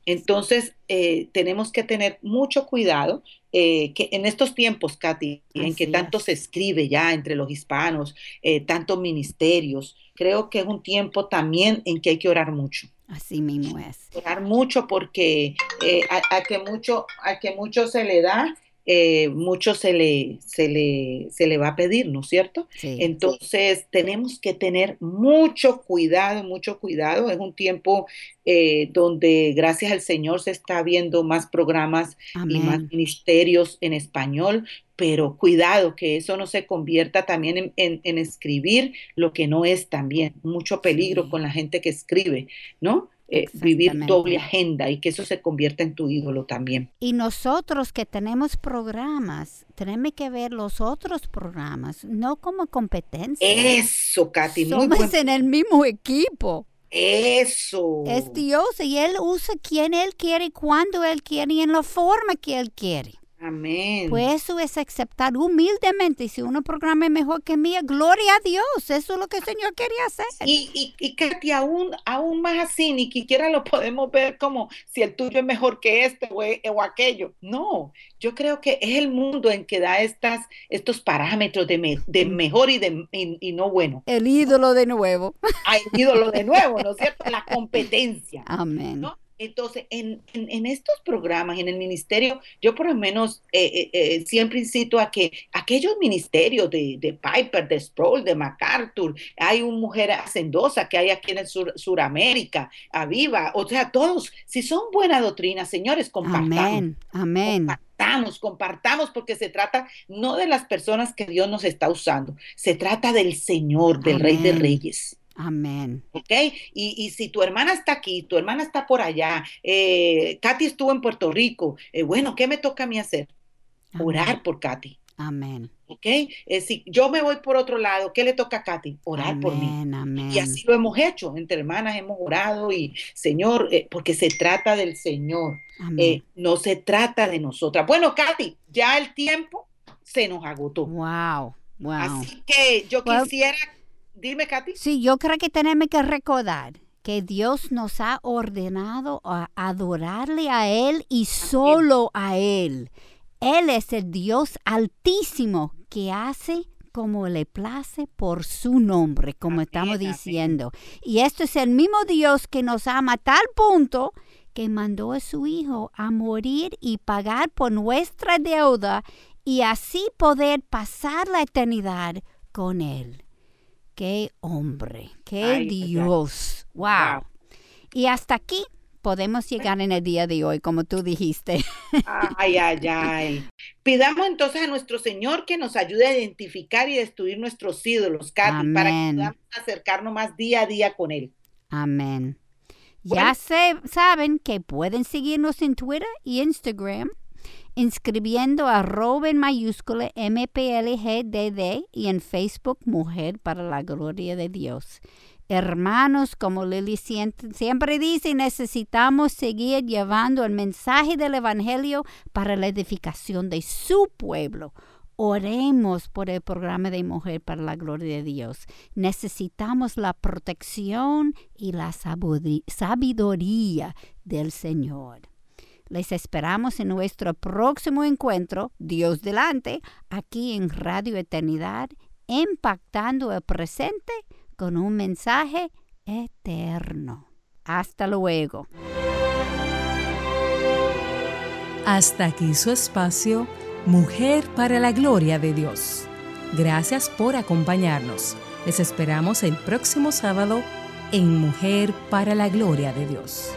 Entonces, eh, tenemos que tener mucho cuidado eh, que en estos tiempos, Katy, en que tanto es. se escribe ya entre los hispanos, eh, tantos ministerios, creo que es un tiempo también en que hay que orar mucho. Así mismo es. Orar mucho porque eh, a, a que mucho, a que mucho se le da, eh, mucho se le, se, le, se le va a pedir, ¿no es cierto? Sí. Entonces tenemos que tener mucho cuidado, mucho cuidado. Es un tiempo eh, donde gracias al Señor se está viendo más programas y más ministerios en español, pero cuidado que eso no se convierta también en, en- en escribir lo que no es también. Mucho peligro Sí. con la gente que escribe, ¿no? Eh, vivir doble agenda y que eso se convierta en tu ídolo también. Y nosotros que tenemos programas, tenemos que ver los otros programas, no como competencia. Eso, Katy, muy Somos buen- en el mismo equipo. Eso. Es Dios y Él usa quien Él quiere, cuando Él quiere y en la forma que Él quiere. Amén. Pues eso es aceptar humildemente. Y si uno programa mejor que mía, gloria a Dios. Eso es lo que el Señor quería hacer. Y, y, y Katy, aún, aún más así, ni siquiera lo podemos ver como si el tuyo es mejor que este o, e- o aquello. No, yo creo que es el mundo en que da estas, estos parámetros de, me- de mejor y, de, y, y no bueno. El ídolo de nuevo. Hay ídolo de nuevo, ¿no es cierto? La competencia. Amén. ¿no? Entonces, en, en- en estos programas, en el ministerio, yo por lo menos eh, eh, eh, siempre incito a que aquellos ministerios de, de Piper, de Sproul, de MacArthur, hay una mujer hacendosa que hay aquí en el sur, Suramérica, Aviva, o sea, todos, si son buena doctrina, señores, compartamos. Amén. Amén. Compartamos, compartamos, porque se trata no de las personas que Dios nos está usando, se trata del Señor, del Rey de. Reyes. Amén. ¿ok? Y, y si tu hermana está aquí, tu hermana está por allá, eh, Katy estuvo en Puerto Rico, eh, bueno, ¿qué me toca a mí hacer? Orar por Katy, Amén. ¿ok? Eh, si yo me voy por otro lado, ¿qué le toca a Katy? Orar por mí. Amén. Y así lo hemos hecho, entre hermanas hemos orado y Señor, eh, porque se trata del Señor, Amén. eh, no se trata de nosotras. Bueno, Katy, ya el tiempo se nos agotó. Wow. Wow. Así que yo Well- quisiera, dime, Katy. Sí, yo creo que tenemos que recordar que Dios nos ha ordenado a adorarle a Él y solo a Él. Él es el Dios altísimo que hace como le place por su nombre, como estamos diciendo. Y esto es el mismo Dios que nos ama a tal punto que mandó a su Hijo a morir y pagar por nuestra deuda y así poder pasar la eternidad con Él. Qué hombre, qué Ay, Dios. Wow. Wow. Y hasta aquí podemos llegar en el día de hoy, como tú dijiste. Ay, ay, ay. Pidamos entonces a nuestro Señor que nos ayude a identificar y destruir nuestros ídolos, Katy, para que podamos acercarnos más día a día con Él. Amén. Bueno. Ya se, saben que pueden seguirnos en Twitter y Instagram inscribiendo a en mayúscula MPLGDD y en Facebook Mujer para la Gloria de Dios. Hermanos, como Lili siempre dice, necesitamos seguir llevando el mensaje del Evangelio para la edificación de su pueblo. Oremos por el programa de Mujer para la Gloria de Dios. Necesitamos la protección y la sabiduría del Señor. Les esperamos en nuestro próximo encuentro, Dios delante, aquí en Radio Eternidad, impactando el presente con un mensaje eterno. Hasta luego. Hasta aquí su espacio, Mujer para la Gloria de Dios. Gracias por acompañarnos. Les esperamos el próximo sábado en Mujer para la Gloria de Dios.